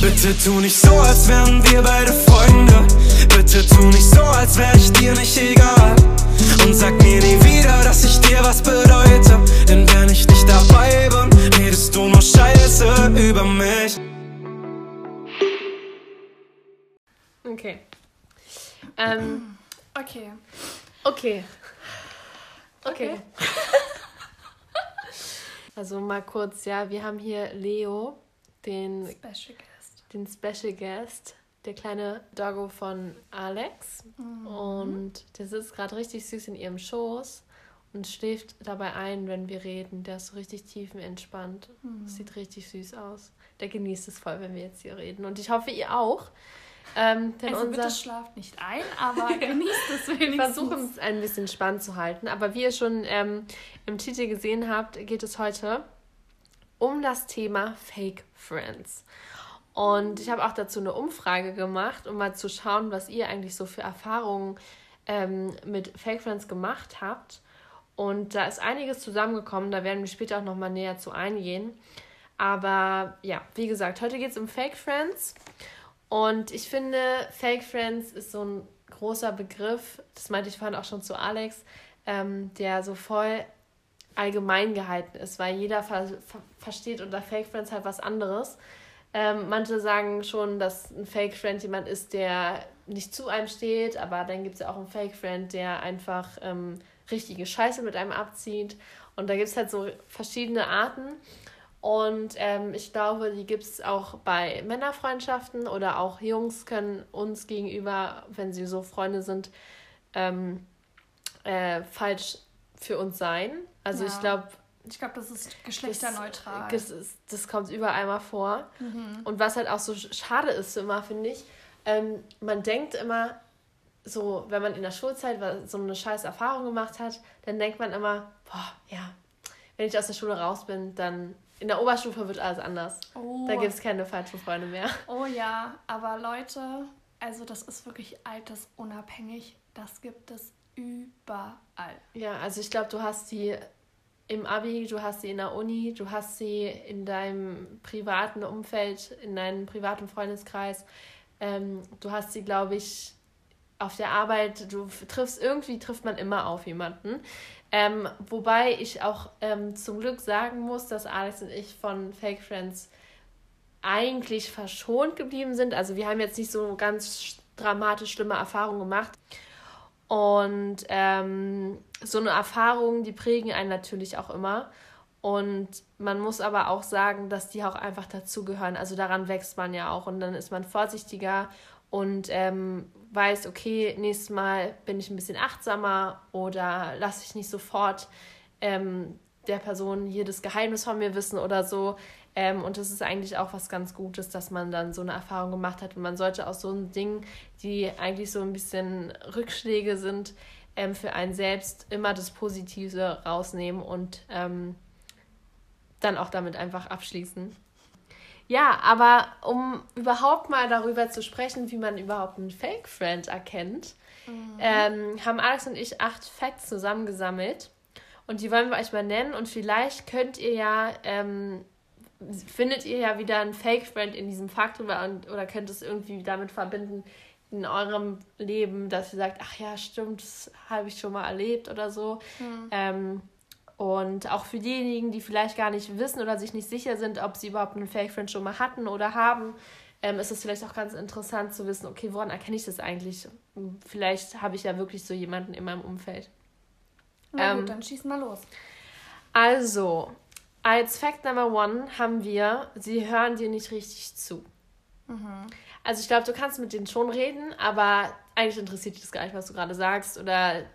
Bitte tu nicht so, als wären wir beide Freunde. Bitte tu nicht so, als wär ich dir nicht egal. Und sag mir nie wieder, dass ich dir was bedeute. Denn wenn ich nicht dabei bin, redest du nur Scheiße über mich. Okay. Ähm, Okay. okay. Okay. Okay. Also mal kurz, ja, wir haben hier Leo, den, Special Guest. Den Special Guest, der kleine Doggo von Alex. Und der sitzt gerade richtig süß in ihrem Schoß und schläft dabei ein, wenn wir reden. Der ist so richtig tiefenentspannt. Sieht richtig süß aus. Der genießt es voll, wenn wir jetzt hier reden. Und ich hoffe, ihr auch. Ähm, denn Also unser bitte schlaft nicht ein, aber genießt es Wir wenigstens. versuchen es ein bisschen spannend zu halten. Aber wie ihr schon ähm, im Titel gesehen habt, geht es heute um das Thema Fake Friends. Und ich habe auch dazu eine Umfrage gemacht, um mal zu schauen, was ihr eigentlich so für Erfahrungen ähm, mit Fake Friends gemacht habt. Und da ist einiges zusammengekommen, da werden wir später auch nochmal näher zu eingehen. Aber ja, wie gesagt, heute geht es um Fake Friends. Und ich finde, Fake Friends ist so ein großer Begriff, das meinte ich vorhin auch schon zu Alex, ähm, der so voll allgemein gehalten ist, weil jeder ver ver versteht unter Fake Friends halt was anderes. Ähm, manche sagen schon, dass ein Fake Friend jemand ist, der nicht zu einem steht, aber dann gibt es ja auch einen Fake Friend, der einfach ähm, richtige Scheiße mit einem abzieht. Und da gibt es halt so verschiedene Arten. Und ähm, ich glaube, die gibt es auch bei Männerfreundschaften oder auch Jungs können uns gegenüber, wenn sie so Freunde sind, ähm, äh, falsch für uns sein. Also Ja. ich glaube, Ich glaube, das ist geschlechterneutral. das, ist, das kommt überall mal vor. Mhm. Und was halt auch so sch- schade ist immer, finde ich, ähm, man denkt immer, so, wenn man in der Schulzeit so eine scheiß Erfahrung gemacht hat, dann denkt man immer, boah, ja, wenn ich aus der Schule raus bin, dann in der Oberstufe wird alles anders. oh. Da gibt es keine falschen Freunde mehr. oh ja, aber Leute, also das ist wirklich altersunabhängig. Das gibt es überall. Ja, also ich glaube, du hast sie im Abi, du hast sie in der Uni, du hast sie in deinem privaten Umfeld, in deinem privaten Freundeskreis. Ähm, du hast sie, glaube ich, auf der Arbeit. Du triffst irgendwie trifft man immer auf jemanden. Ähm, wobei ich auch ähm, zum Glück sagen muss, dass Alex und ich von Fake Friends eigentlich verschont geblieben sind. Also wir haben jetzt nicht so ganz sch- dramatisch schlimme Erfahrungen gemacht. Und ähm, so eine Erfahrung, die prägen einen natürlich auch immer. Und man muss aber auch sagen, dass die auch einfach dazugehören. Also daran wächst man ja auch. Und dann ist man vorsichtiger und ähm, weiß, okay, nächstes Mal bin ich ein bisschen achtsamer oder lasse ich nicht sofort ähm, der Person hier das Geheimnis von mir wissen oder so. Ähm, und das ist eigentlich auch was ganz Gutes, dass man dann so eine Erfahrung gemacht hat. Und man sollte aus so einem Ding, die eigentlich so ein bisschen Rückschläge sind, ähm, für einen selbst immer das Positive rausnehmen und ähm, dann auch damit einfach abschließen. Ja, aber um überhaupt mal darüber zu sprechen, wie man überhaupt einen Fake Friend erkennt, ähm, haben Alex und ich acht Facts zusammengesammelt. Und die wollen wir euch mal nennen. Und vielleicht könnt ihr ja, ähm, findet ihr ja wieder einen Fake Friend in diesem Fakt oder, und, oder könnt es irgendwie damit verbinden in eurem Leben, dass ihr sagt, ach ja, stimmt, das habe ich schon mal erlebt oder so. Ähm, und auch für diejenigen, die vielleicht gar nicht wissen oder sich nicht sicher sind, ob sie überhaupt einen Fake Friend schon mal hatten oder haben, ähm, ist es vielleicht auch ganz interessant zu wissen, okay, woran erkenne ich das eigentlich? Vielleicht habe ich ja wirklich so jemanden in meinem Umfeld. Na Ähm, gut, dann schieß mal los. Also, als Fact Number One haben wir, sie hören dir nicht richtig zu. Also ich glaube, du kannst mit denen schon reden, aber eigentlich interessiert dich das gar nicht, was du gerade sagst. Oder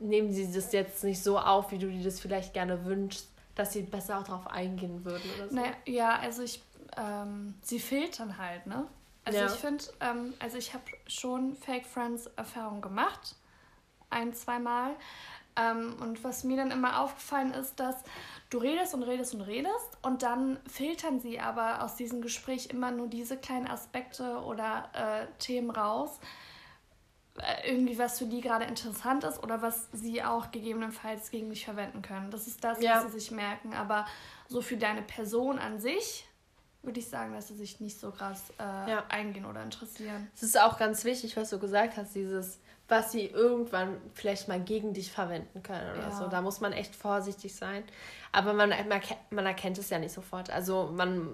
nehmen sie das jetzt nicht so auf, wie du dir das vielleicht gerne wünschst, dass sie besser auch darauf eingehen würden oder so. Naja, ja, also ich, ähm, sie filtern halt, ne? Also Ja. ich finde, ähm, also ich habe schon Fake Friends Erfahrung gemacht, ein, zweimal. Ähm, und was mir dann immer aufgefallen ist, dass du redest und redest und redest und dann filtern sie aber aus diesem Gespräch immer nur diese kleinen Aspekte oder äh, Themen raus, äh, irgendwie was für die gerade interessant ist oder was sie auch gegebenenfalls gegen dich verwenden können. Das ist das, Ja. was sie sich merken. Aber so für deine Person an sich würde ich sagen, dass sie sich nicht so krass äh, ja. eingehen oder interessieren. Es ist auch ganz wichtig, was du gesagt hast, dieses, was sie irgendwann vielleicht mal gegen dich verwenden können oder ja. so. Da muss man echt vorsichtig sein. Aber man, man erkennt es ja nicht sofort. Also man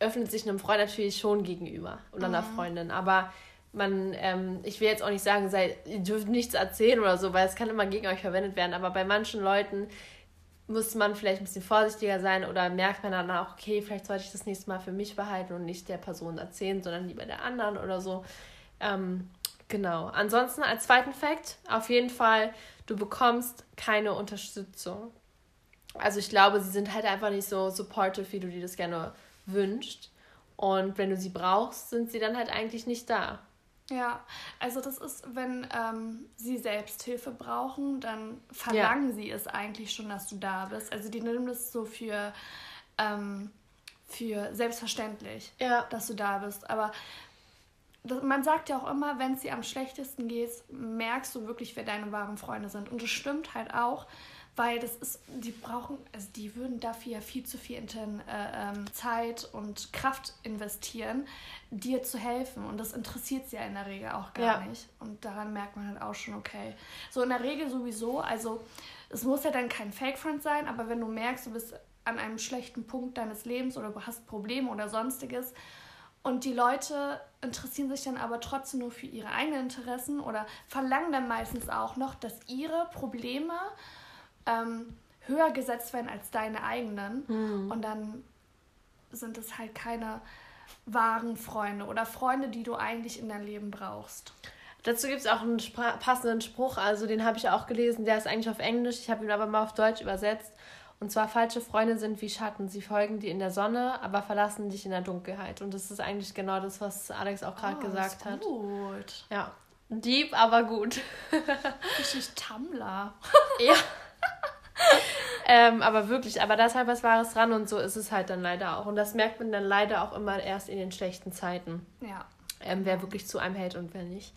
öffnet sich einem Freund natürlich schon gegenüber oder mhm. einer Freundin. Aber man, ähm, ich will jetzt auch nicht sagen, sei, ihr dürft nichts erzählen oder so, weil es kann immer gegen euch verwendet werden. Aber bei manchen Leuten muss man vielleicht ein bisschen vorsichtiger sein oder merkt man dann auch, okay, vielleicht sollte ich das nächste Mal für mich behalten und nicht der Person erzählen, sondern lieber der anderen oder so. Ähm, genau. Ansonsten als zweiten Fakt, auf jeden Fall, du bekommst keine Unterstützung. Also ich glaube, sie sind halt einfach nicht so supportive, wie du dir das gerne wünschst. Und wenn du sie brauchst, sind sie dann halt eigentlich nicht da. Ja, also das ist, wenn ähm, sie selbst Hilfe brauchen, dann verlangen ja. sie es eigentlich schon, dass du da bist. Also die nehmen das so für, ähm, für selbstverständlich, ja. dass du da bist. Aber das, man sagt ja auch immer, wenn es dir am schlechtesten geht, merkst du wirklich, wer deine wahren Freunde sind. Und das stimmt halt auch, weil das ist, die brauchen, also die würden dafür ja viel zu viel äh, ähm, Zeit und Kraft investieren, dir zu helfen. Und das interessiert sie ja in der Regel auch gar ja. nicht. Und daran merkt man halt auch schon, okay. So in der Regel sowieso, also es muss ja dann kein Fake-Friend sein, aber wenn du merkst, du bist an einem schlechten Punkt deines Lebens oder du hast Probleme oder sonstiges und die Leute interessieren sich dann aber trotzdem nur für ihre eigenen Interessen oder verlangen dann meistens auch noch, dass ihre Probleme ähm, höher gesetzt werden als deine eigenen. Mhm. Und dann sind es halt keine wahren Freunde oder Freunde, die du eigentlich in deinem Leben brauchst. Dazu gibt es auch einen passenden Spruch, also den habe ich auch gelesen, der ist eigentlich auf Englisch, ich habe ihn aber mal auf Deutsch übersetzt. Und zwar, falsche Freunde sind wie Schatten. Sie folgen dir in der Sonne, aber verlassen dich in der Dunkelheit. Und das ist eigentlich genau das, was Alex auch gerade oh, gesagt hat. Gut. Ja. Deep, aber gut. Richtig Tumblr. ja. ähm, aber wirklich, aber da ist halt was Wahres dran und so ist es halt dann leider auch. Und das merkt man dann leider auch immer erst in den schlechten Zeiten. Ja. Ähm, wer wirklich zu einem hält und wer nicht.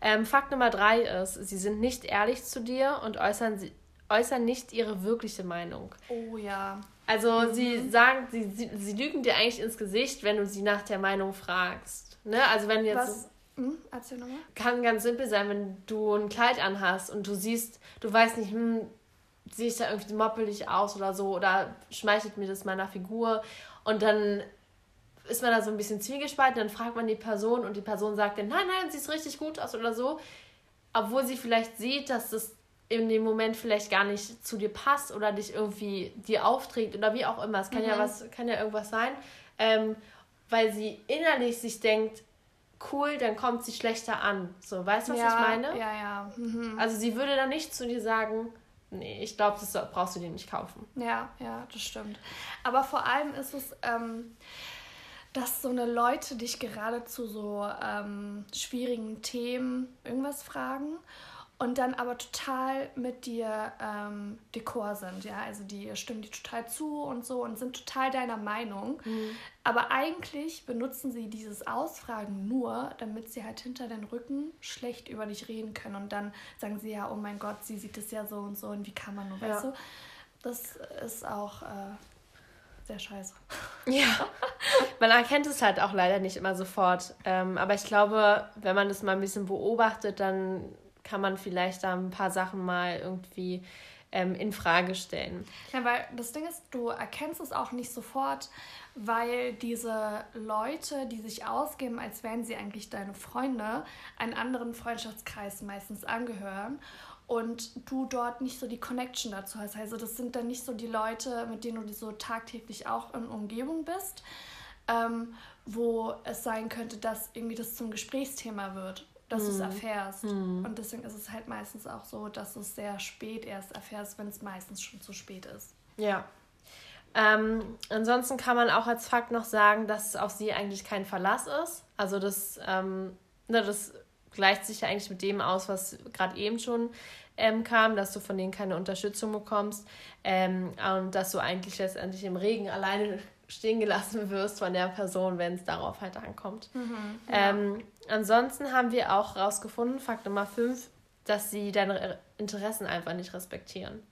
Ähm, Fakt Nummer drei ist, sie sind nicht ehrlich zu dir und äußern, äußern nicht ihre wirkliche Meinung. Oh ja. Also mhm. sie sagen, sie, sie, sie lügen dir eigentlich ins Gesicht, wenn du sie nach der Meinung fragst. Ne? Also wenn jetzt. Was? Hm, erzähl nochmal. Kann ganz simpel sein, wenn du ein Kleid anhast und du siehst, du weißt nicht, hm, sehe ich da irgendwie moppelig aus oder so oder schmeichelt mir das meiner Figur und dann ist man da so ein bisschen zwiegespalten, dann fragt man die Person und die Person sagt dann, nein, nein, sieht richtig gut aus oder so, obwohl sie vielleicht sieht, dass das in dem Moment vielleicht gar nicht zu dir passt oder dich irgendwie dir aufträgt oder wie auch immer. Es kann mhm. ja was, kann ja irgendwas sein, ähm, weil sie innerlich sich denkt, cool, dann kommt sie schlechter an. So, weißt du, was ja, ich meine? Ja, ja. Mhm. Also sie würde dann nicht zu dir sagen, nee, ich glaube, das brauchst du dir nicht kaufen. Ja, ja, das stimmt. Aber vor allem ist es, ähm, dass so eine Leute dich gerade zu so ähm, schwierigen Themen irgendwas fragen und dann aber total mit dir ähm, Dekor sind, ja, also die stimmen dir total zu und so und sind total deiner Meinung. Mhm. Aber eigentlich benutzen sie dieses Ausfragen nur, damit sie halt hinter den Rücken schlecht über dich reden können und dann sagen sie ja, oh mein Gott, sie sieht es ja so und so und wie kann man nur, ja. weißt du? Das ist auch äh, sehr scheiße. Ja, man erkennt es halt auch leider nicht immer sofort. Ähm, aber ich glaube, wenn man das mal ein bisschen beobachtet, dann kann man vielleicht da ein paar Sachen mal irgendwie ähm, in Frage stellen. Ja, weil das Ding ist, du erkennst es auch nicht sofort, weil diese Leute, die sich ausgeben, als wären sie eigentlich deine Freunde, einen anderen Freundschaftskreis meistens angehören und du dort nicht so die Connection dazu hast. Also das sind dann nicht so die Leute, mit denen du so tagtäglich auch in Umgebung bist, ähm, wo es sein könnte, dass irgendwie das zum Gesprächsthema wird dass du es mhm. erfährst. Mhm. Und deswegen ist es halt meistens auch so, dass du es sehr spät erst erfährst, wenn es meistens schon zu spät ist. Ja. Ähm, ansonsten kann man auch als Fakt noch sagen, dass auf sie eigentlich kein Verlass ist. Also das, ähm, ne, das gleicht sich ja eigentlich mit dem aus, was gerade eben schon ähm, kam, dass du von denen keine Unterstützung bekommst ähm, und dass du eigentlich letztendlich im Regen alleine stehen gelassen wirst von der Person, wenn es darauf halt ankommt. Mhm, ja. ähm, ansonsten haben wir auch herausgefunden, Fakt Nummer 5, dass sie deine Interessen einfach nicht respektieren.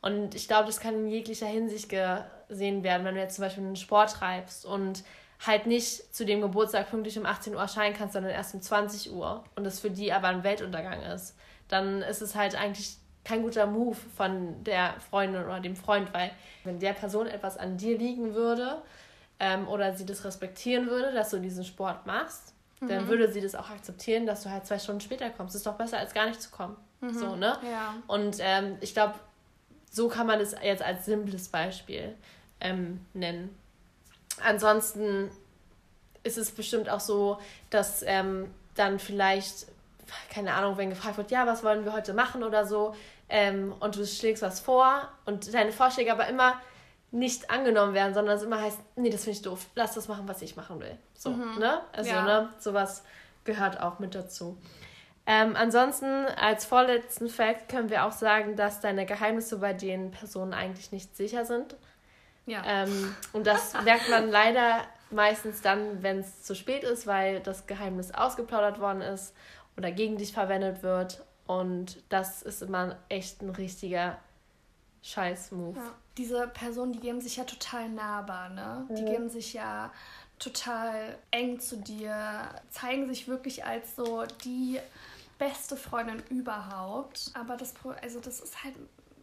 Und ich glaube, das kann in jeglicher Hinsicht gesehen werden, wenn du jetzt zum Beispiel einen Sport treibst und halt nicht zu dem Geburtstag pünktlich um 18 Uhr erscheinen kannst, sondern erst um 20 Uhr und es für die aber ein Weltuntergang ist, dann ist es halt eigentlich kein guter Move von der Freundin oder dem Freund, weil wenn der Person etwas an dir liegen würde ähm, oder sie das respektieren würde, dass du diesen Sport machst, mhm. dann würde sie das auch akzeptieren, dass du halt zwei Stunden später kommst. Das ist doch besser, als gar nicht zu kommen. Mhm. So, ne? Ja. Und ähm, ich glaube, so kann man es jetzt als simples Beispiel ähm, nennen. Ansonsten ist es bestimmt auch so, dass ähm, dann vielleicht, keine Ahnung, wenn gefragt wird, ja, was wollen wir heute machen oder so, ähm, und du schlägst was vor und deine Vorschläge aber immer nicht angenommen werden, sondern es immer heißt, nee, das finde ich doof, lass das machen, was ich machen will. So, mhm. ne? Also, ja. ne, sowas gehört auch mit dazu. Ähm, ansonsten, als vorletzten Fact können wir auch sagen, dass deine Geheimnisse bei den Personen eigentlich nicht sicher sind. Ja. Ähm, und das merkt man leider meistens dann, wenn es zu spät ist, weil das Geheimnis ausgeplaudert worden ist oder gegen dich verwendet wird. Und das ist immer echt ein richtiger Scheiß-Move. Ja. Diese Personen, die geben sich ja total nahbar, ne? Die geben sich ja total eng zu dir, zeigen sich wirklich als so die beste Freundin überhaupt. Aber das, also das ist halt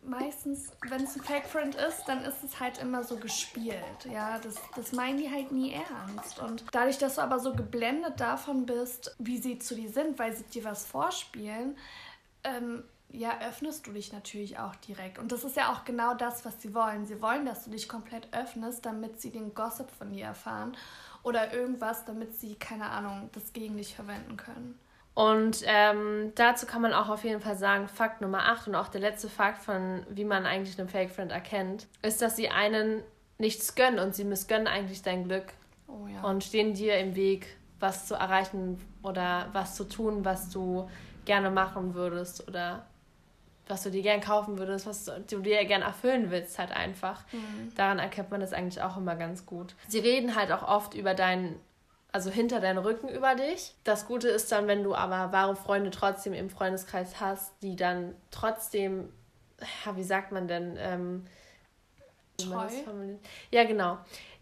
meistens, wenn es ein Fake Friend ist, dann ist es halt immer so gespielt. Ja, das, das meinen die halt nie ernst. Und dadurch, dass du aber so geblendet davon bist, wie sie zu dir sind, weil sie dir was vorspielen, ähm, ja, öffnest du dich natürlich auch direkt. Und das ist ja auch genau das, was sie wollen. Sie wollen, dass du dich komplett öffnest, damit sie den Gossip von dir erfahren oder irgendwas, damit sie, keine Ahnung, das gegen dich verwenden können. Und ähm, dazu kann man auch auf jeden Fall sagen, Fakt Nummer 8 und auch der letzte Fakt von, wie man eigentlich einen Fake Friend erkennt, ist, dass sie einen nichts gönnen und sie missgönnen eigentlich dein Glück oh, ja. und stehen dir im Weg, was zu erreichen oder was zu tun, was du gerne machen würdest oder was du dir gern kaufen würdest, was du dir gern erfüllen willst, halt einfach. Mhm. Daran erkennt man das eigentlich auch immer ganz gut. Sie reden halt auch oft über deinen also hinter deinen Rücken über dich. Das Gute ist dann, wenn du aber wahre Freunde trotzdem im Freundeskreis hast, die dann trotzdem, ja, wie sagt man denn, ähm, treu? Ja, genau.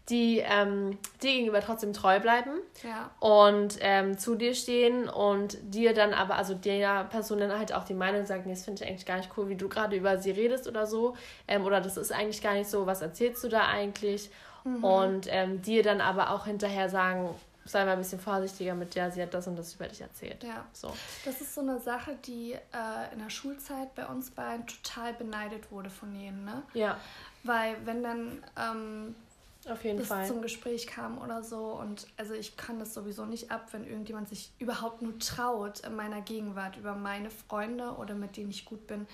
Die ähm, dir gegenüber trotzdem treu bleiben ja. und ähm, zu dir stehen und dir dann aber, also der Person dann halt auch die Meinung sagt, nee, das finde ich eigentlich gar nicht cool, wie du gerade über sie redest oder so. Ähm, oder das ist eigentlich gar nicht so, was erzählst du da eigentlich? Mhm. Und ähm, dir dann aber auch hinterher sagen, sei mal ein bisschen vorsichtiger mit der, sie hat das und das über dich erzählt. Ja. So. Das ist so eine Sache, die äh, in der Schulzeit bei uns beiden total beneidet wurde von jenen, ne? Ja. Weil wenn dann ähm, auf jeden bis Fall. zum Gespräch kam oder so und also ich kann das sowieso nicht ab, wenn irgendjemand sich überhaupt nur traut, in meiner Gegenwart über meine Freunde oder mit denen ich gut bin,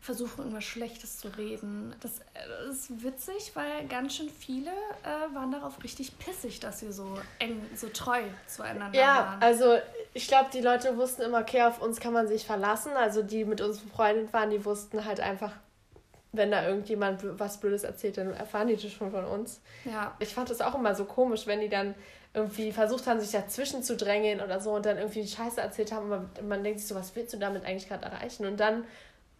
versuchen, irgendwas Schlechtes zu reden. Das, das ist witzig, weil ganz schön viele äh, waren darauf richtig pissig, dass wir so eng, so treu zueinander ja, waren. Ja, also ich glaube, die Leute wussten immer, okay, auf uns kann man sich verlassen. Also die mit uns befreundet waren, die wussten halt einfach, wenn da irgendjemand was Blödes erzählt, dann erfahren die das schon von uns. Ja. Ich fand das auch immer so komisch, wenn die dann irgendwie versucht haben, sich dazwischen zu drängeln oder so und dann irgendwie Scheiße erzählt haben. Und man, man denkt sich so, was willst du damit eigentlich gerade erreichen? Und dann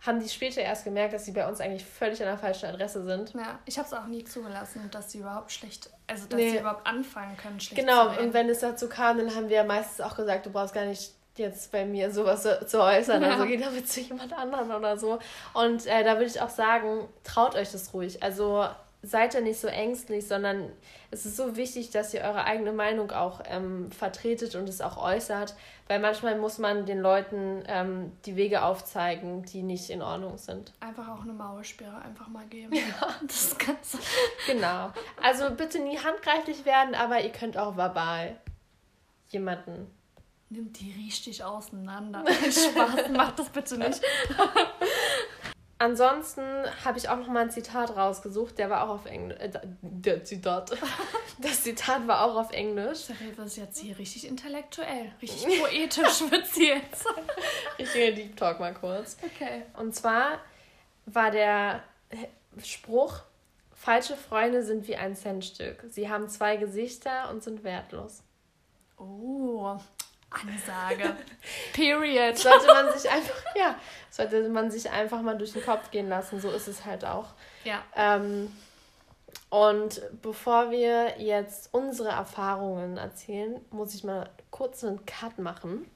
haben die später erst gemerkt, dass sie bei uns eigentlich völlig an der falschen Adresse sind. Ja, ich habe es auch nie zugelassen, dass sie überhaupt schlecht, also dass nee. sie überhaupt anfangen können, schlecht genau, Genau, und wenn es dazu kam, dann haben wir meistens auch gesagt, du brauchst gar nicht jetzt bei mir sowas zu, zu äußern, ja. also geh damit zu jemand anderem oder so. Und äh, da würde ich auch sagen, traut euch das ruhig. Also seid ihr nicht so ängstlich, sondern es ist so wichtig, dass ihr eure eigene Meinung auch ähm, vertretet und es auch äußert, weil manchmal muss man den Leuten ähm, die Wege aufzeigen, die nicht in Ordnung sind. Einfach auch eine Maulsperre einfach mal geben. Ja. Das Ganze. Genau. Also bitte nie handgreiflich werden, aber ihr könnt auch verbal jemanden. Nimmt die richtig auseinander. Spaß, macht das bitte nicht. Ansonsten habe ich auch noch mal ein Zitat rausgesucht, der war auch auf Englisch. Äh, der Zitat. Das Zitat war auch auf Englisch. Sarah ist jetzt hier richtig intellektuell, richtig poetisch wird sie jetzt. Richtiger Deep Talk mal kurz. Okay. Und zwar war der Spruch: Falsche Freunde sind wie ein Centstück. Sie haben zwei Gesichter und sind wertlos. Oh, Ansage. Period. Sollte man sich einfach, ja, sollte man sich einfach mal durch den Kopf gehen lassen. So ist es halt auch. Ja. Ähm, und bevor wir jetzt unsere Erfahrungen erzählen, muss ich mal kurz einen Cut machen.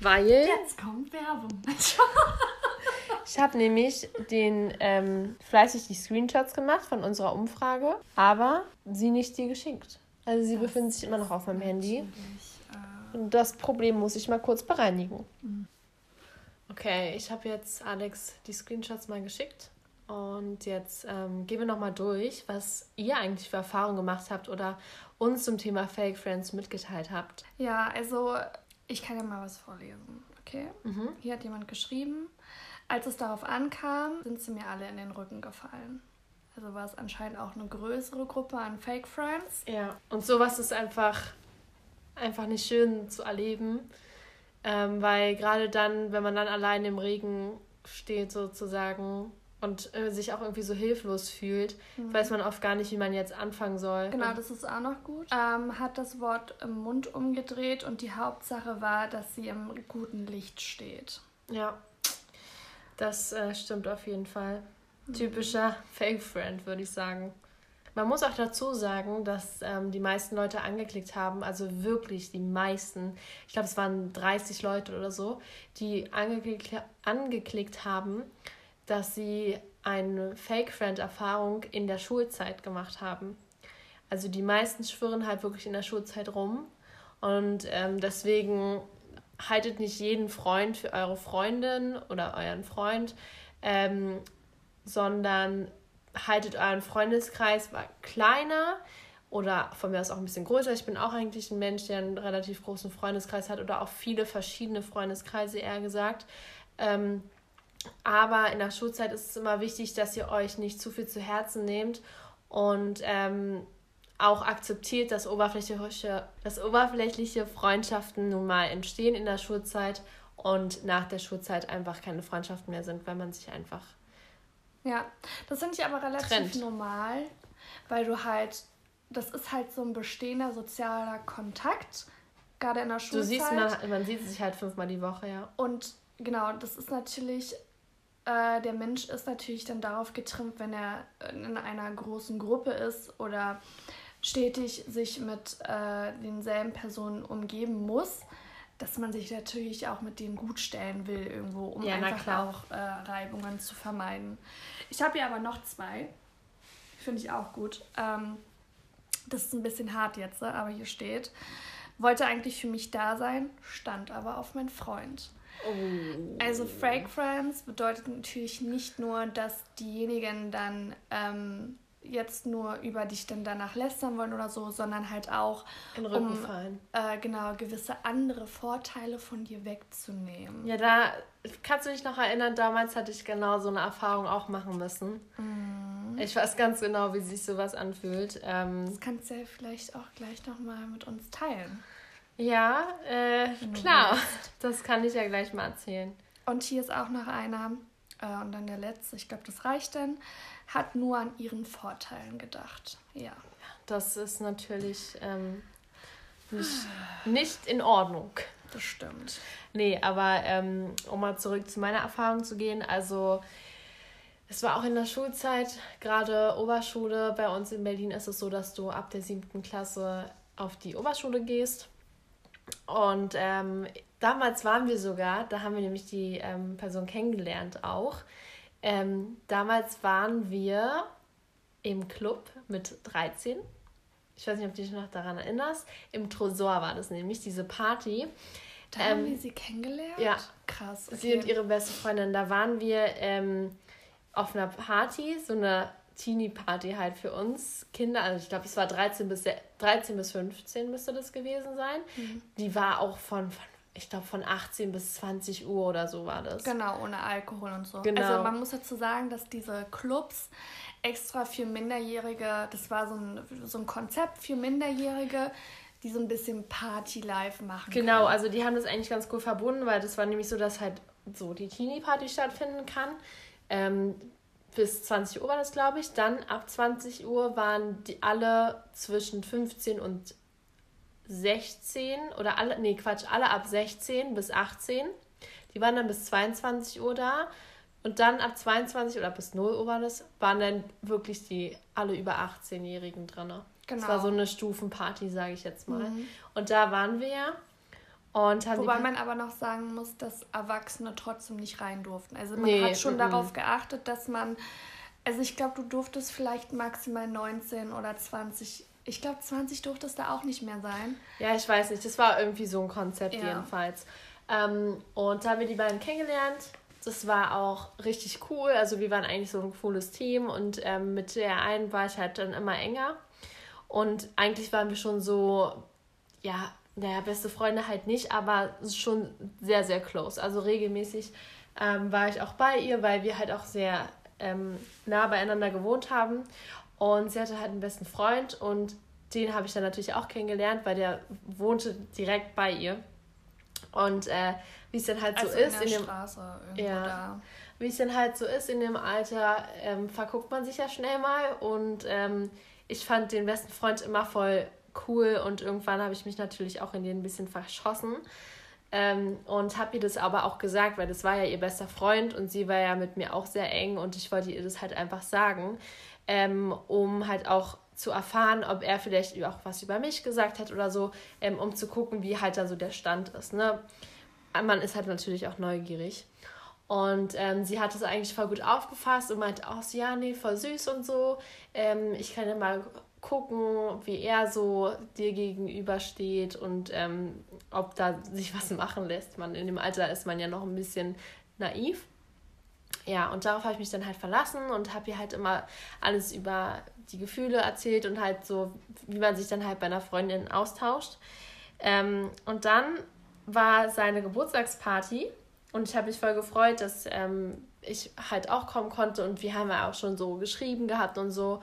Weil Jetzt kommt Werbung. ich habe nämlich den ähm, fleißig die Screenshots gemacht von unserer Umfrage, aber sie nicht dir geschickt. Also sie befinden sich immer noch auf meinem Handy. Und das Problem muss ich mal kurz bereinigen. Okay, ich habe jetzt Alex die Screenshots mal geschickt. Und jetzt ähm, gehen wir nochmal durch, was ihr eigentlich für Erfahrungen gemacht habt oder uns zum Thema Fake Friends mitgeteilt habt. Ja, also ich kann ja mal was vorlesen, okay? Hier hat jemand geschrieben, als es darauf ankam, sind sie mir alle in den Rücken gefallen. Also war es anscheinend auch eine größere Gruppe an Fake Friends. Ja. Und sowas ist einfach, einfach nicht schön zu erleben, ähm, weil gerade dann, wenn man dann allein im Regen steht sozusagen und äh, sich auch irgendwie so hilflos fühlt, weiß man oft gar nicht, wie man jetzt anfangen soll. Genau, das ist auch noch gut. Ähm, hat das Wort im Mund umgedreht und die Hauptsache war, dass sie im guten Licht steht. Ja, das äh, stimmt auf jeden Fall. Typischer Fake-Friend, würde ich sagen. Man muss auch dazu sagen, dass ähm, die meisten Leute angeklickt haben, also wirklich die meisten, ich glaube es waren 30 Leute oder so, die angeklickt, angeklickt haben, dass sie eine Fake-Friend-Erfahrung in der Schulzeit gemacht haben. Also die meisten schwirren halt wirklich in der Schulzeit rum und ähm, deswegen haltet nicht jeden Freund für eure Freundin oder euren Freund, ähm, sondern haltet euren Freundeskreis mal kleiner oder von mir aus auch ein bisschen größer. Ich bin auch eigentlich ein Mensch, der einen relativ großen Freundeskreis hat oder auch viele verschiedene Freundeskreise, eher gesagt. Ähm, aber in der Schulzeit ist es immer wichtig, dass ihr euch nicht zu viel zu Herzen nehmt und ähm, auch akzeptiert, dass oberflächliche, dass oberflächliche Freundschaften nun mal entstehen in der Schulzeit und nach der Schulzeit einfach keine Freundschaften mehr sind, weil man sich einfach. Ja, das finde ich aber relativ Trennt. normal, weil du halt, das ist halt so ein bestehender sozialer Kontakt, gerade in der Du Schulzeit. siehst, man, man sieht sich halt fünfmal die Woche, ja. Und genau, das ist natürlich, äh, der Mensch ist natürlich dann darauf getrimmt, wenn er in einer großen Gruppe ist oder stetig sich mit äh, denselben Personen umgeben muss, dass man sich natürlich auch mit denen gut stellen will irgendwo, um Ja, einfach auch äh, Reibungen zu vermeiden. Ich habe hier aber noch zwei, finde ich auch gut. Ähm, das ist ein bisschen hart jetzt, ne, aber hier steht, wollte eigentlich für mich da sein, stand aber auf meinen Freund. Also Fake Friends bedeutet natürlich nicht nur, dass diejenigen dann ähm, jetzt nur über dich dann danach lästern wollen oder so, sondern halt auch, In Rücken um fallen. äh, genau gewisse andere Vorteile von dir wegzunehmen. Ja, da kannst du dich noch erinnern, damals hatte ich genau so eine Erfahrung auch machen müssen. Ich weiß ganz genau, wie sich sowas anfühlt. Ähm, Das kannst du ja vielleicht auch gleich nochmal mit uns teilen. ja, äh, klar. Das kann ich ja gleich mal erzählen. Und hier ist auch noch einer, äh, und dann der letzte, ich glaube, das reicht dann, hat nur an ihren Vorteilen gedacht. Ja. Das ist natürlich ähm, nicht, nicht in Ordnung. Das stimmt. Nee, aber ähm, um mal zurück zu meiner Erfahrung zu gehen, also es war auch in der Schulzeit, gerade Oberschule, bei uns in Berlin ist es so, dass du ab der siebten Klasse auf die Oberschule gehst. Und ähm, damals waren wir sogar, da haben wir nämlich die ähm, Person kennengelernt auch. Ähm, damals waren wir im Club mit 13. Ich weiß nicht, ob du dich noch daran erinnerst. Im Tresor war das nämlich, diese Party. Da haben Ähm, wir sie kennengelernt? ja. Krass. Sie und ihre beste Freundin, da waren wir ähm, auf einer Party, so eine Teenie-Party halt für uns Kinder. Also ich glaube, es war 13 bis, se- 13 bis 15 müsste das gewesen sein. Die war auch von, von ich glaube, von 18 bis 20 Uhr oder so war das. Genau, ohne Alkohol und so. Genau. Also man muss dazu sagen, dass diese Clubs extra für Minderjährige, das war so ein, so ein Konzept für Minderjährige, die so ein bisschen Party-Life machen. Genau, können. also die haben das eigentlich ganz cool verbunden, weil das war nämlich so, dass halt so die Teenie-Party stattfinden kann. Ähm, bis 20 Uhr war das, glaube ich. Dann ab 20 Uhr waren die alle zwischen 15 und 16 oder alle, nee, Quatsch, alle ab 16 bis 18. Die waren dann bis 22 Uhr da. Und dann ab 22 oder bis 0 Uhr war das, waren dann wirklich die alle über 18-Jährigen drin. Genau. Das war so eine Stufenparty, sage ich jetzt mal. Mhm. Und da waren wir. Und Wobei man aber noch sagen muss, dass Erwachsene trotzdem nicht rein durften. Also man nee, hat schon m darauf geachtet, dass man, also ich glaube, du durftest vielleicht maximal 19 oder 20 ich glaube, 20 durfte es da auch nicht mehr sein. Ja, ich weiß nicht. Das war irgendwie so ein Konzept ja. jedenfalls. Ähm, und da haben wir die beiden kennengelernt. Das war auch richtig cool. Also wir waren eigentlich so ein cooles Team und ähm, mit der einen war ich halt dann immer enger. Und eigentlich waren wir schon so, ja, naja, beste Freunde halt nicht, aber schon sehr, sehr close. Also regelmäßig ähm, war ich auch bei ihr, weil wir halt auch sehr ähm, nah beieinander gewohnt haben. Und sie hatte halt einen besten Freund und den habe ich dann natürlich auch kennengelernt, weil der wohnte direkt bei ihr. Und äh, wie es dann halt so also ist in, der in dem Straße ja, da. wie es dann halt so ist in dem Alter, ähm, verguckt man sich ja schnell mal und ähm, ich fand den besten Freund immer voll cool und irgendwann habe ich mich natürlich auch in den ein bisschen verschossen. Ähm, und habe ihr das aber auch gesagt, weil das war ja ihr bester Freund und sie war ja mit mir auch sehr eng und ich wollte ihr das halt einfach sagen ähm, um halt auch zu erfahren, ob er vielleicht auch was über mich gesagt hat oder so, ähm, um zu gucken, wie halt da so der Stand ist. Ne? Man ist halt natürlich auch neugierig. Und ähm, sie hat es eigentlich voll gut aufgefasst und meinte auch so, ja, nee, voll süß und so. Ähm, ich kann ja mal gucken, wie er so dir gegenübersteht und ähm, ob da sich was machen lässt. Man, in dem Alter ist man ja noch ein bisschen naiv ja, und darauf habe ich mich dann halt verlassen und habe ihr halt immer alles über die Gefühle erzählt und halt so, wie man sich dann halt bei einer Freundin austauscht. Ähm, und dann war seine Geburtstagsparty und ich habe mich voll gefreut, dass ähm, ich halt auch kommen konnte und wir haben ja auch schon so geschrieben gehabt und so.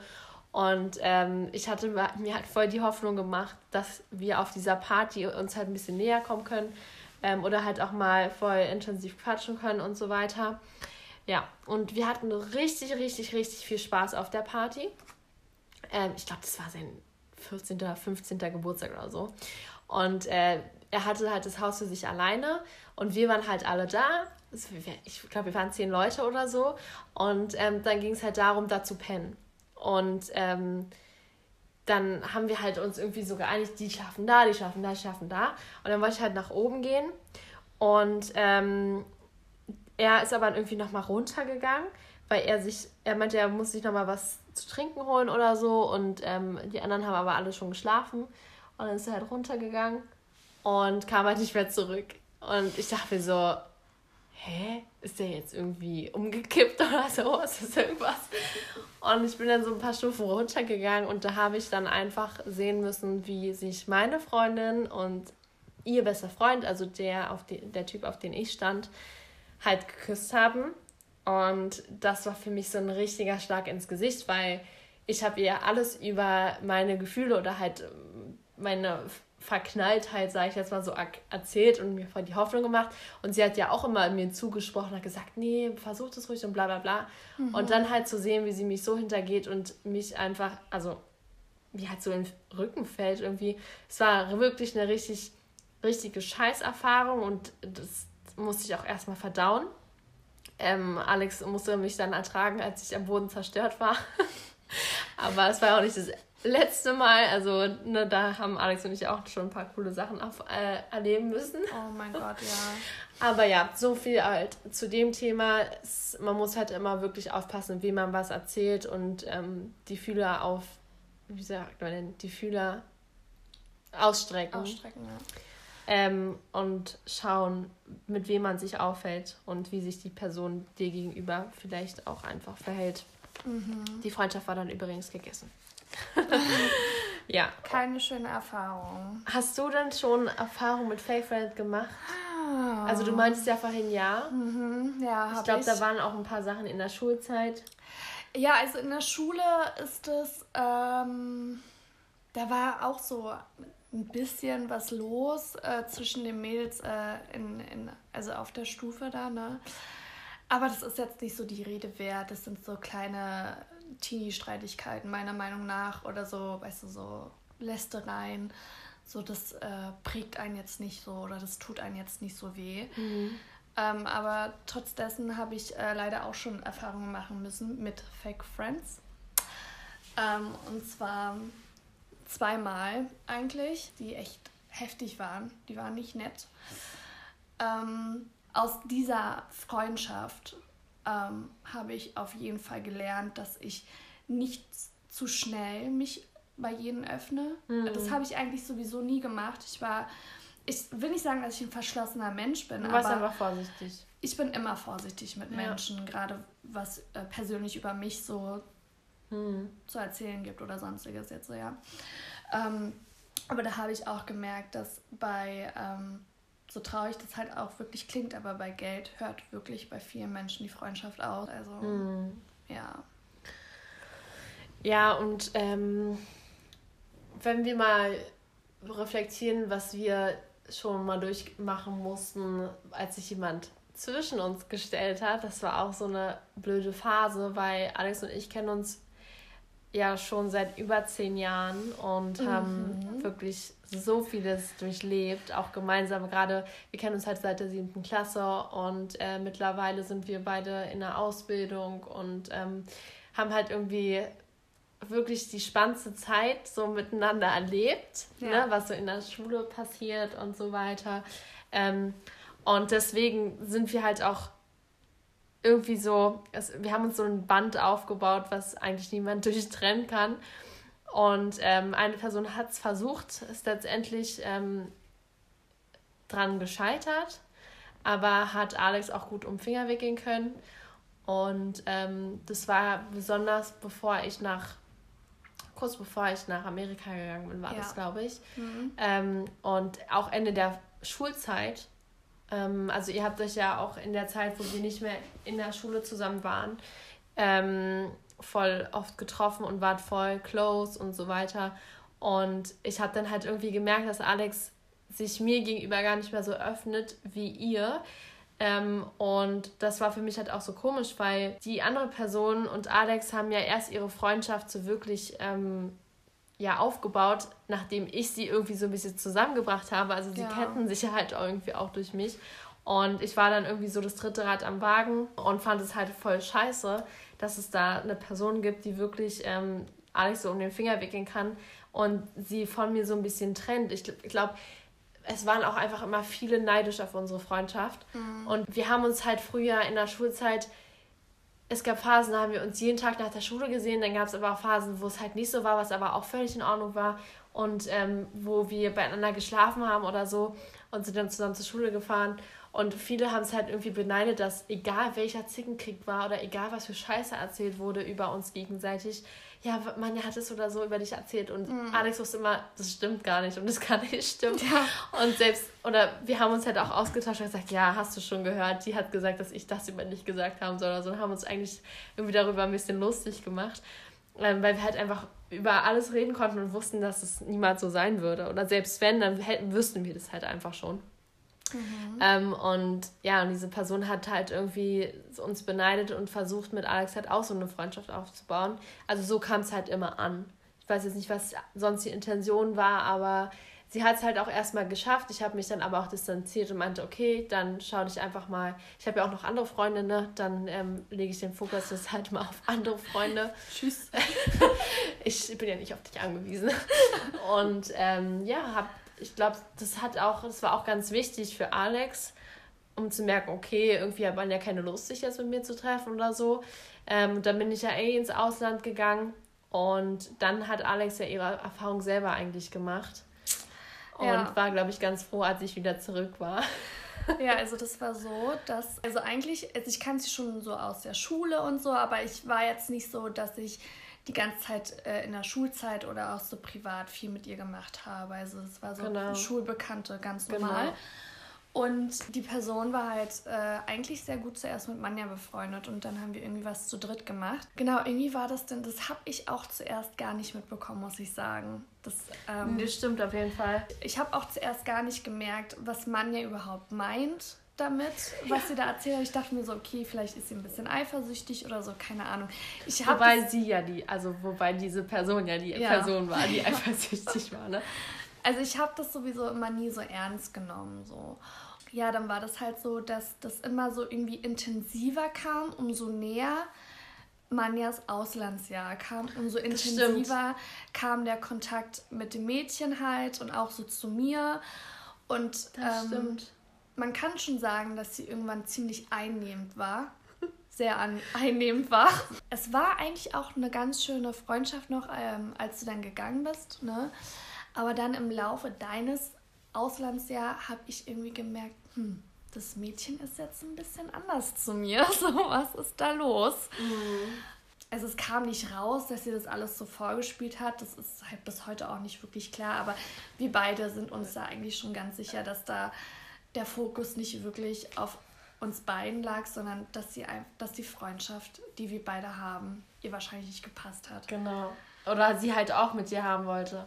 Und ähm, ich hatte mir halt voll die Hoffnung gemacht, dass wir auf dieser Party uns halt ein bisschen näher kommen können ähm, oder halt auch mal voll intensiv quatschen können und so weiter. Ja, und wir hatten richtig, richtig, richtig viel Spaß auf der Party. Ähm, ich glaube, das war sein 14. oder 15. Geburtstag oder so. Und äh, er hatte halt das Haus für sich alleine und wir waren halt alle da. Ich glaube, wir waren zehn Leute oder so. Und ähm, dann ging es halt darum, da zu pennen. Und ähm, dann haben wir halt uns irgendwie so geeinigt, die schaffen da, die schaffen da, die schaffen da. Und dann wollte ich halt nach oben gehen. Und ähm, er ist aber irgendwie nochmal runtergegangen, weil er sich, er meinte, er muss sich nochmal was zu trinken holen oder so und ähm, die anderen haben aber alle schon geschlafen und dann ist er halt runtergegangen und kam halt nicht mehr zurück. Und ich dachte mir so, hä, ist der jetzt irgendwie umgekippt oder so? Ist das irgendwas? Und ich bin dann so ein paar Stufen runtergegangen und da habe ich dann einfach sehen müssen, wie sich meine Freundin und ihr bester Freund, also der, auf die, der Typ, auf den ich stand, halt geküsst haben. Und das war für mich so ein richtiger Schlag ins Gesicht, weil ich habe ihr alles über meine Gefühle oder halt ähm, meine Verknalltheit, sage ich jetzt mal so, erzählt und mir voll die Hoffnung gemacht. Und sie hat ja auch immer mir zugesprochen, hat gesagt, nee, versuch das ruhig und bla bla bla. Mhm. Und dann halt zu sehen, wie sie mich so hintergeht und mich einfach, also wie halt so in den Rücken fällt irgendwie. Es war wirklich eine richtig, richtige Scheißerfahrung und das musste ich auch erstmal verdauen. Ähm, Alex musste mich dann ertragen, als ich am Boden zerstört war. Aber es war auch nicht das letzte Mal. Also ne, da haben Alex und ich auch schon ein paar coole Sachen auf, äh, erleben müssen. Oh mein Gott, ja. Aber ja, so viel halt zu dem Thema. Es, man muss halt immer wirklich aufpassen, wie man was erzählt und ähm, die Fühler auf, wie sagt man denn, die Fühler ausstrecken. Ausstrecken, ja ähm, und schauen, mit wem man sich aufhält und wie sich die Person dir gegenüber vielleicht auch einfach verhält. Mhm. Die Freundschaft war dann übrigens gegessen. ja. Keine schöne Erfahrung. Hast du denn schon Erfahrung mit Fake Friend gemacht? Ah. Also du meintest ja vorhin ja. Mhm, ja, ich glaube, da waren auch ein paar Sachen in der Schulzeit. Ja, also in der Schule ist es, ähm, da war auch so ein bisschen was los äh, zwischen den Mädels, äh, in, in, also auf der Stufe da, ne? Aber das ist jetzt nicht so die Rede wert. Das sind so kleine Teenie-Streitigkeiten, meiner Meinung nach. Oder so, weißt du, so Lästereien. so das äh, prägt einen jetzt nicht so oder das tut einen jetzt nicht so weh. Mhm. Ähm, aber trotz dessen habe ich äh, leider auch schon Erfahrungen machen müssen mit Fake Friends. Ähm, und zwar zweimal eigentlich, die echt heftig waren. Die waren nicht nett. Ähm, aus dieser Freundschaft ähm, habe ich auf jeden Fall gelernt, dass ich nicht zu schnell mich bei jedem öffne. Mhm. Das habe ich eigentlich sowieso nie gemacht. Ich war, ich will nicht sagen, dass ich ein verschlossener Mensch bin. Du warst aber einfach vorsichtig. Ich bin immer vorsichtig mit Menschen, ja. gerade was äh, persönlich über mich so mhm. zu erzählen gibt oder sonstiges jetzt so, ja. Ähm, aber da habe ich auch gemerkt, dass bei, ähm, so traurig das halt auch wirklich klingt, aber bei Geld hört wirklich bei vielen Menschen die Freundschaft aus. Also, mhm. ja. Ja, und ähm, wenn wir mal reflektieren, was wir schon mal durchmachen mussten, als sich jemand zwischen uns gestellt hat, das war auch so eine blöde Phase, weil Alex und ich kennen uns ja schon seit über zehn Jahren und mhm. haben wirklich so vieles durchlebt, auch gemeinsam. Gerade, wir kennen uns halt seit der siebten Klasse und äh, mittlerweile sind wir beide in der Ausbildung und ähm, haben halt irgendwie wirklich die spannendste Zeit so miteinander erlebt, ja. ne, was so in der Schule passiert und so weiter. Ähm, und deswegen sind wir halt auch irgendwie so, es, wir haben uns so ein Band aufgebaut, was eigentlich niemand durchtrennen kann. Und ähm, eine Person hat es versucht, ist letztendlich ähm, dran gescheitert, aber hat Alex auch gut um Finger wickeln können. Und ähm, das war besonders, bevor ich nach, kurz bevor ich nach Amerika gegangen bin, war ja. das, glaube ich. Mhm. Ähm, und auch Ende der Schulzeit ähm, also ihr habt euch ja auch in der Zeit, wo wir nicht mehr in der Schule zusammen waren, ähm, voll oft getroffen und wart voll close und so weiter. Und ich habe dann halt irgendwie gemerkt, dass Alex sich mir gegenüber gar nicht mehr so öffnet wie ihr. Ähm, und das war für mich halt auch so komisch, weil die andere Person und Alex haben ja erst ihre Freundschaft so wirklich ähm, ja aufgebaut, nachdem ich sie irgendwie so ein bisschen zusammengebracht habe. Also sie ja. kennen sich ja halt irgendwie auch durch mich. Und ich war dann irgendwie so das dritte Rad am Wagen und fand es halt voll scheiße, dass es da eine Person gibt, die wirklich ähm, Alex so um den Finger wickeln kann und sie von mir so ein bisschen trennt. Ich, ich glaube, es waren auch einfach immer viele neidisch auf unsere Freundschaft. Mhm. Und wir haben uns halt früher in der Schulzeit es gab Phasen, da haben wir uns jeden Tag nach der Schule gesehen, dann gab es aber auch Phasen, wo es halt nicht so war, was aber auch völlig in Ordnung war und ähm, wo wir beieinander geschlafen haben oder so und sind dann zusammen zur Schule gefahren. Und viele haben es halt irgendwie beneidet, dass egal welcher Zickenkrieg war oder egal was für Scheiße erzählt wurde über uns gegenseitig, ja, man hat es oder so über dich erzählt und mhm. Alex wusste immer, das stimmt gar nicht und das kann nicht stimmen. Ja. Und selbst, oder wir haben uns halt auch ausgetauscht und gesagt, ja, hast du schon gehört, die hat gesagt, dass ich das über dich gesagt haben soll oder so und haben uns eigentlich irgendwie darüber ein bisschen lustig gemacht, ähm, weil wir halt einfach über alles reden konnten und wussten, dass es niemals so sein würde. Oder selbst wenn, dann hätten, wüssten wir das halt einfach schon. Mhm. Ähm, und ja, und diese Person hat halt irgendwie uns beneidet und versucht, mit Alex halt auch so eine Freundschaft aufzubauen. Also so kam es halt immer an. Ich weiß jetzt nicht, was sonst die Intention war, aber sie hat es halt auch erstmal geschafft. Ich habe mich dann aber auch distanziert und meinte, okay, dann schau dich einfach mal. Ich habe ja auch noch andere Freunde, ne? Dann ähm, lege ich den Fokus jetzt halt mal auf andere Freunde. Tschüss. ich bin ja nicht auf dich angewiesen. Und ähm, ja, habe ich glaube, das hat auch, das war auch ganz wichtig für Alex, um zu merken, okay, irgendwie hat man ja keine Lust, sich jetzt mit mir zu treffen oder so. Ähm, dann bin ich ja eh ins Ausland gegangen und dann hat Alex ja ihre Erfahrung selber eigentlich gemacht. Und ja. war, glaube ich, ganz froh, als ich wieder zurück war. Ja, also das war so, dass, also eigentlich, also ich kannte sie schon so aus der Schule und so, aber ich war jetzt nicht so, dass ich die ganze Zeit äh, in der Schulzeit oder auch so privat viel mit ihr gemacht habe. Also es war so genau. Schulbekannte, ganz genau. normal. Genau. Und die Person war halt äh, eigentlich sehr gut zuerst mit Manja befreundet und dann haben wir irgendwie was zu dritt gemacht. Genau, irgendwie war das denn, das habe ich auch zuerst gar nicht mitbekommen, muss ich sagen. Das, ähm, das stimmt auf jeden Fall. Ich habe auch zuerst gar nicht gemerkt, was Manja überhaupt meint damit, was ja. sie da erzählt. Ich dachte mir so, okay, vielleicht ist sie ein bisschen eifersüchtig oder so, keine Ahnung. Ich wobei sie ja die, also wobei diese Person ja die ja. Person war, die eifersüchtig war, ne? Also ich habe das sowieso immer nie so ernst genommen. So. Ja, dann war das halt so, dass das immer so irgendwie intensiver kam, umso näher Manjas Auslandsjahr kam, umso intensiver kam der Kontakt mit dem Mädchen halt und auch so zu mir. Und ähm, man kann schon sagen, dass sie irgendwann ziemlich einnehmend war. Sehr an, einnehmend war. Es war eigentlich auch eine ganz schöne Freundschaft noch, ähm, als du dann gegangen bist. Ne? Aber dann im Laufe deines Auslandsjahr habe ich irgendwie gemerkt, hm, das Mädchen ist jetzt ein bisschen anders zu mir. So, was ist da los? Mhm. Also es kam nicht raus, dass sie das alles so vorgespielt hat. Das ist halt bis heute auch nicht wirklich klar. Aber wir beide sind uns da eigentlich schon ganz sicher, dass da der Fokus nicht wirklich auf uns beiden lag, sondern dass, sie, dass die Freundschaft, die wir beide haben, ihr wahrscheinlich nicht gepasst hat. Genau. Oder sie halt auch mit dir haben wollte.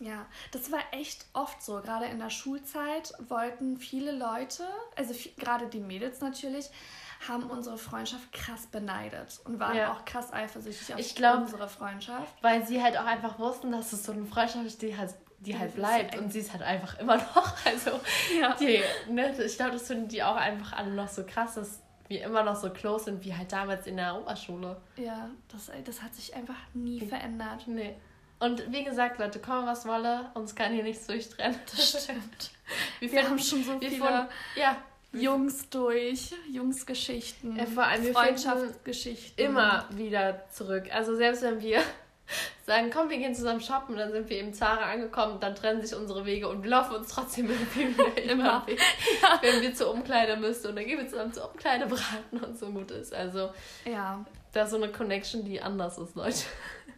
Ja, das war echt oft so. Gerade in der Schulzeit wollten viele Leute, also gerade die Mädels natürlich, haben unsere Freundschaft krass beneidet und waren ja. auch krass eifersüchtig auf ich glaub, unsere Freundschaft. Weil sie halt auch einfach wussten, dass es so eine Freundschaft ist, die halt die halt bleibt und sie ist halt einfach immer noch. Also, ja. die, ne, ich glaube, das finden die auch einfach alle noch so krass, dass wir immer noch so close sind wie halt damals in der Oberschule. Ja, das, das hat sich einfach nie verändert. Nee. Und wie gesagt, Leute, komm was wolle, uns kann hier nichts durchtrennen. Das stimmt. wir, wir haben schon so viele von, ja, Jungs durch, Jungsgeschichten, ja, vor allem Freundschaftsgeschichten. Immer wieder zurück. Also selbst wenn wir sagen, komm, wir gehen zusammen shoppen, dann sind wir im Zara angekommen, dann trennen sich unsere Wege und wir laufen uns trotzdem irgendwie wieder immer Weg, ja. wenn wir zur Umkleide müssen und dann gehen wir zusammen zur Umkleide beraten und so gut ist. Also ja. da ist so eine Connection, die anders ist, Leute.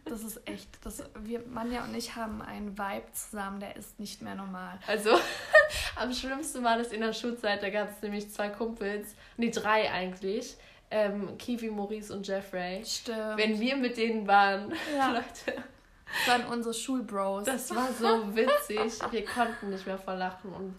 Das ist echt, das, wir, Manja und ich haben einen Vibe zusammen, der ist nicht mehr normal. Also am schlimmsten war das in der Schulzeit, da gab es nämlich zwei Kumpels, nee, drei eigentlich, ähm, Kiwi, Maurice und Jeffrey. Stimmt. Wenn wir mit denen waren, ja. Leute. Das waren unsere Schulbros. Das war so witzig. Wir konnten nicht mehr vor lachen und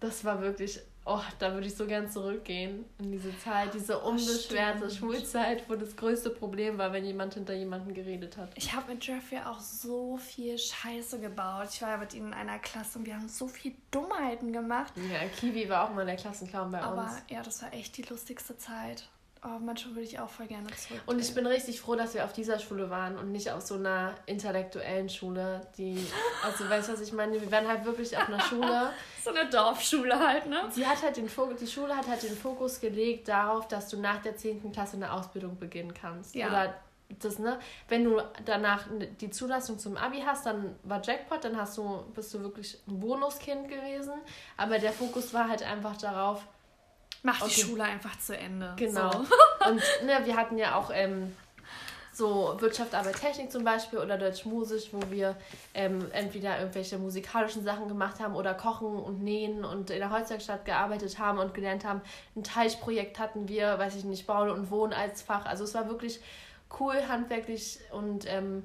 das war wirklich, oh, da würde ich so gern zurückgehen in diese Zeit, diese unbeschwerte Schulzeit, wo das größte Problem war, wenn jemand hinter jemanden geredet hat. Ich habe mit Jeffrey auch so viel Scheiße gebaut. Ich war ja mit ihm in einer Klasse und wir haben so viel Dummheiten gemacht. Ja, Kiwi war auch mal der Klassenclown bei Aber, uns. Aber ja, das war echt die lustigste Zeit. Oh, manchmal würde ich auch voll gerne zurück. Und ich bin richtig froh, dass wir auf dieser Schule waren und nicht auf so einer intellektuellen Schule, die, also weißt du, was ich meine? Wir waren halt wirklich auf einer Schule. so eine Dorfschule halt, ne? Sie hat halt den Fokus, die Schule hat halt den Fokus gelegt darauf, dass du nach der 10. Klasse eine Ausbildung beginnen kannst. Ja. Oder das, ne? Wenn du danach die Zulassung zum Abi hast, dann war Jackpot, dann hast du, bist du wirklich ein Bonuskind gewesen. Aber der Fokus war halt einfach darauf, Mach die okay. Schule einfach zu Ende. Genau. So. Und ne, wir hatten ja auch ähm, so Wirtschaft, Arbeit, Technik zum Beispiel oder Deutsch Musisch, wo wir ähm, entweder irgendwelche musikalischen Sachen gemacht haben oder kochen und nähen und in der Holzwerkstatt gearbeitet haben und gelernt haben. Ein Teichprojekt hatten wir, weiß ich nicht, Bauen und Wohnen als Fach. Also es war wirklich cool, handwerklich und ähm,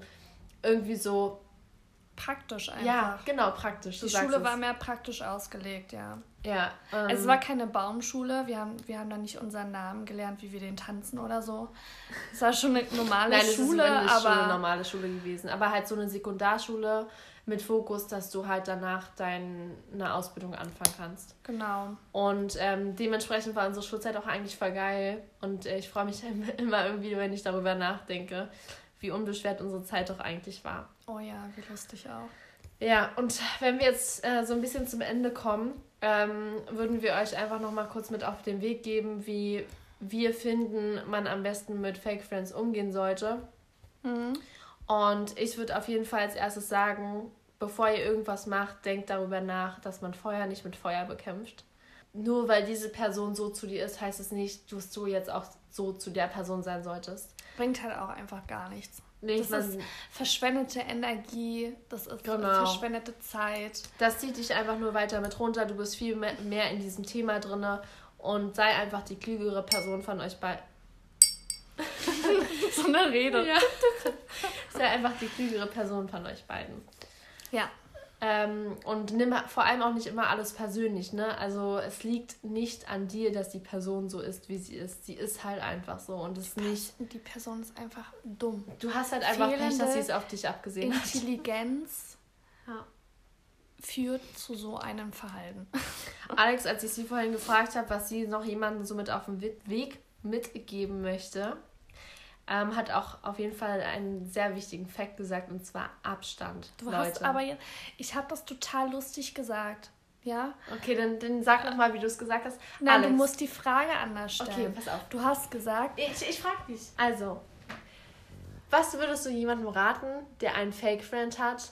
irgendwie so praktisch einfach. Ja, genau, praktisch. Die Schule war mehr praktisch ausgelegt, ja. Ja. Ähm, es war keine Baumschule. Wir haben, wir haben da nicht unseren Namen gelernt, wie wir den tanzen oder so. Es war schon eine normale Nein, Schule, es ist aber eine normale Schule gewesen. Aber halt so eine Sekundarschule mit Fokus, dass du halt danach deine Ausbildung anfangen kannst. Genau. Und ähm, dementsprechend war unsere Schulzeit auch eigentlich voll geil. Und äh, ich freue mich immer irgendwie, wenn ich darüber nachdenke, wie unbeschwert unsere Zeit doch eigentlich war. Oh ja, wie lustig auch. Ja, und wenn wir jetzt äh, so ein bisschen zum Ende kommen, ähm, würden wir euch einfach noch mal kurz mit auf den Weg geben, wie wir finden, man am besten mit Fake Friends umgehen sollte. Mhm. Und ich würde auf jeden Fall als erstes sagen, bevor ihr irgendwas macht, denkt darüber nach, dass man Feuer nicht mit Feuer bekämpft. Nur weil diese Person so zu dir ist, heißt es nicht, dass du jetzt auch so zu der Person sein solltest. Bringt halt auch einfach gar nichts. Nee, das ist verschwendete Energie, das ist genau. verschwendete Zeit. Das zieht dich einfach nur weiter mit runter. Du bist viel mehr, in diesem Thema drin und sei einfach die klügere Person von euch beiden. so eine Rede. Ja. sei einfach die klügere Person von euch beiden. Ja. Ähm, und nimm vor allem auch nicht immer alles persönlich, ne? Also es liegt nicht an dir, dass die Person so ist, wie sie ist. Sie ist halt einfach so und es nicht. Die Person ist einfach dumm. Du hast halt einfach Pech, dass sie es auf dich abgesehen Intelligenz. hat. Intelligenz. Führt zu so einem Verhalten. Alex, als ich sie vorhin gefragt habe, was sie noch jemandem so mit auf den Weg mitgeben möchte, ähm, hat auch auf jeden Fall einen sehr wichtigen Fakt gesagt und zwar Abstand. Du Leute. hast aber, ich habe das total lustig gesagt. Ja? Okay, dann, dann sag noch mal, wie du es gesagt hast. Nein, Alex. du musst die Frage anders stellen. Okay, pass auf. Du hast gesagt. Ich, ich frage dich. Also, was würdest du jemandem raten, der einen Fake-Friend hat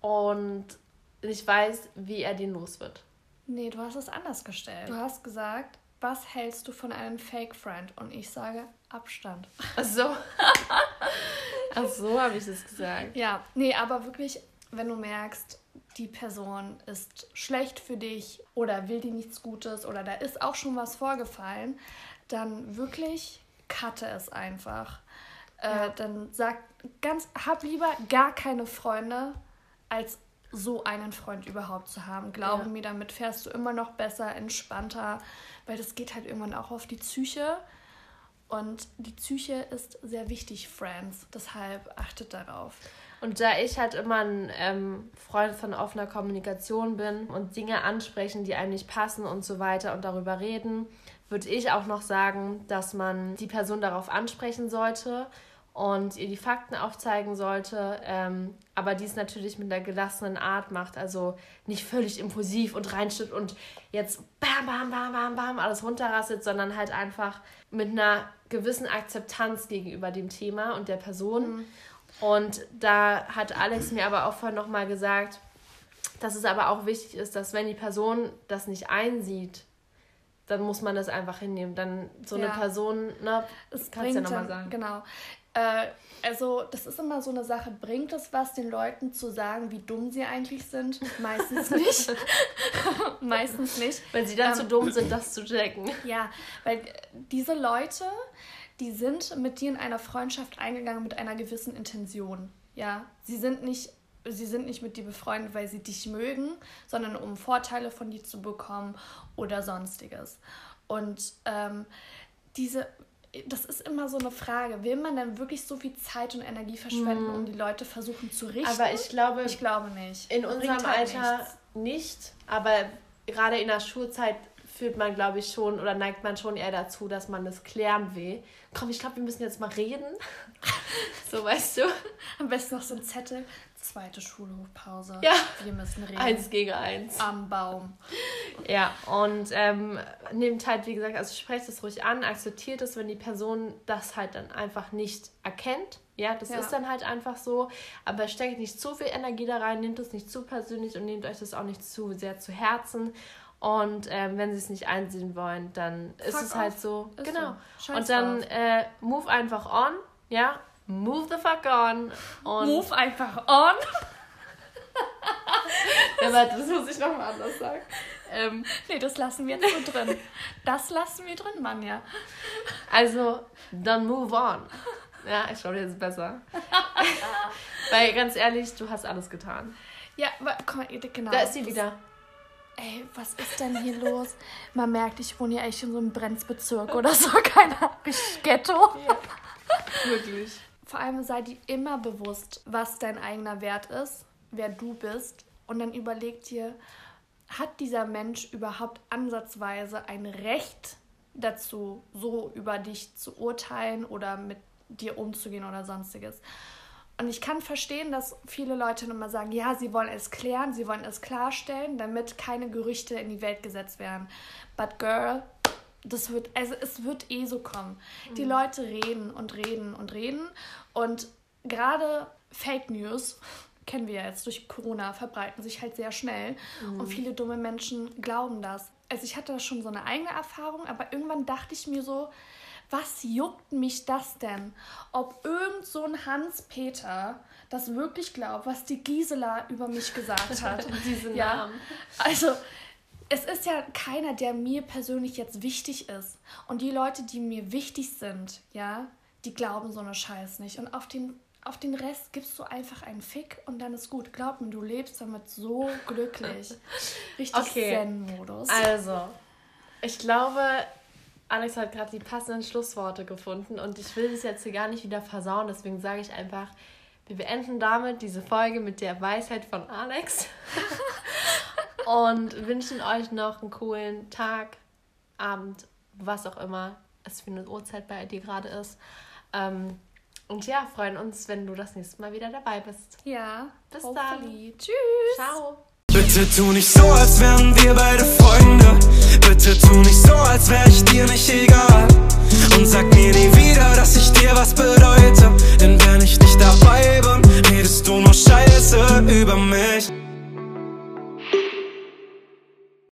und nicht weiß, wie er den los wird? Nee, du hast es anders gestellt. Du hast gesagt, was hältst du von einem Fake-Friend? Und ich sage Abstand. Ach so. Ach so habe ich es gesagt. Ja, nee, aber wirklich, wenn du merkst, die Person ist schlecht für dich oder will dir nichts Gutes oder da ist auch schon was vorgefallen, dann wirklich cutte es einfach. Äh, ja. Äh, dann sag ganz, hab lieber gar keine Freunde, als so einen Freund überhaupt zu haben. Glaube ja. mir, damit fährst du immer noch besser, entspannter, weil das geht halt irgendwann auch auf die Psyche. Und die Psyche ist sehr wichtig, Friends. Deshalb achtet darauf. Und da ich halt immer ein ähm, Freund von offener Kommunikation bin und Dinge ansprechen, die einem nicht passen und so weiter und darüber reden, würde ich auch noch sagen, dass man die Person darauf ansprechen sollte und ihr die Fakten aufzeigen sollte, ähm, aber dies natürlich mit einer gelassenen Art macht, also nicht völlig impulsiv und reinschüttet und jetzt bam, bam, bam, bam, bam alles runterrasselt, sondern halt einfach mit einer gewissen Akzeptanz gegenüber dem Thema und der Person. Mhm. Und da hat Alex mir aber auch vorhin nochmal gesagt, dass es aber auch wichtig ist, dass wenn die Person das nicht einsieht, dann muss man das einfach hinnehmen. Dann so eine Person, ne, das kannst du ja nochmal sagen. Genau. Äh, also, das ist immer so eine Sache. Bringt es was, den Leuten zu sagen, wie dumm sie eigentlich sind? Meistens nicht. Meistens nicht. Weil sie dann ähm, zu dumm sind, das zu checken. Ja, weil diese Leute, die sind mit dir in einer Freundschaft eingegangen mit einer gewissen Intention. Ja, sie sind nicht sie sind nicht mit dir befreundet, weil sie dich mögen, sondern um Vorteile von dir zu bekommen oder sonstiges. Und ähm, diese, das ist immer so eine Frage. Will man dann wirklich so viel Zeit und Energie verschwenden, mm. um die Leute versuchen zu richten? Aber ich glaube, ich glaube nicht. In unserem halt Alter nichts. nicht, aber gerade in der Schulzeit fühlt man, glaube ich, schon oder neigt man schon eher dazu, dass man das klären will. Komm, ich glaube, wir müssen jetzt mal reden. so, weißt du. Am besten noch so ein Zettel. Zweite Schulhofpause. Ja. Wir müssen reden. Eins gegen eins. Am Baum. Ja, und ähm, nehmt halt, wie gesagt, also sprecht es ruhig an, akzeptiert es, wenn die Person das halt dann einfach nicht erkennt. Ja, das ja. ist dann halt einfach so. Aber steckt nicht zu viel Energie da rein, nehmt es nicht zu persönlich und nehmt euch das auch nicht zu sehr zu Herzen. Und ähm, wenn sie es nicht einsehen wollen, dann Fuck ist es halt so. Ist genau. So. Und dann äh, move einfach on, ja. Move the fuck on. Und move einfach on. ja, warte, das muss ich nochmal anders sagen. Ähm, nee, das lassen wir jetzt so drin. Das lassen wir drin, Mann, ja. Also, dann move on. Ja, ich glaube, das ist besser. Weil ganz ehrlich, du hast alles getan. Ja, aber guck mal, genau. Da ist sie wieder. Ey, was ist denn hier los? Man merkt, ich wohne ja echt in so einem Brenzbezirk oder so, keine Ahnung, Ghetto. Ja, wirklich. Vor allem sei dir immer bewusst, was dein eigener Wert ist, wer du bist. Und dann überleg dir, hat dieser Mensch überhaupt ansatzweise ein Recht dazu, so über dich zu urteilen oder mit dir umzugehen oder sonstiges? Und ich kann verstehen, dass viele Leute immer sagen, ja, sie wollen es klären, sie wollen es klarstellen, damit keine Gerüchte in die Welt gesetzt werden. But girl, das wird, also es wird eh so kommen. Mhm. Die Leute reden und reden und reden. Und gerade Fake News, kennen wir ja jetzt durch Corona, verbreiten sich halt sehr schnell. Mhm. Und viele dumme Menschen glauben das. Also ich hatte da schon so eine eigene Erfahrung, aber irgendwann dachte ich mir so, was juckt mich das denn? Ob irgend so ein Hans-Peter das wirklich glaubt, was die Gisela über mich gesagt hat. Diese Namen. Ja, also es ist ja keiner, der mir persönlich jetzt wichtig ist. Und die Leute, die mir wichtig sind, ja, die glauben so eine Scheiß nicht. Und auf den, auf den Rest gibst du einfach einen Fick und dann ist gut. Glaub mir, du lebst damit so glücklich. Richtig okay. Zen-Modus. Also, ich glaube, Alex hat gerade die passenden Schlussworte gefunden und ich will das jetzt hier gar nicht wieder versauen, deswegen sage ich einfach, wir beenden damit diese Folge mit der Weisheit von Alex und wünschen euch noch einen coolen Tag, Abend, was auch immer es für eine Uhrzeit bei dir gerade ist. Ähm, und ja, freuen uns, wenn du das nächste Mal wieder dabei bist. Ja. Bis hopefully. dann. Tschüss. Ciao. Bitte tu nicht so, als wären wir beide Freunde. Bitte tu nicht so, als wär ich dir nicht egal. Und sag mir nie wieder, dass ich dir was bedeute. Denn wenn ich nicht dabei bin, redest du nur Scheiße über mich.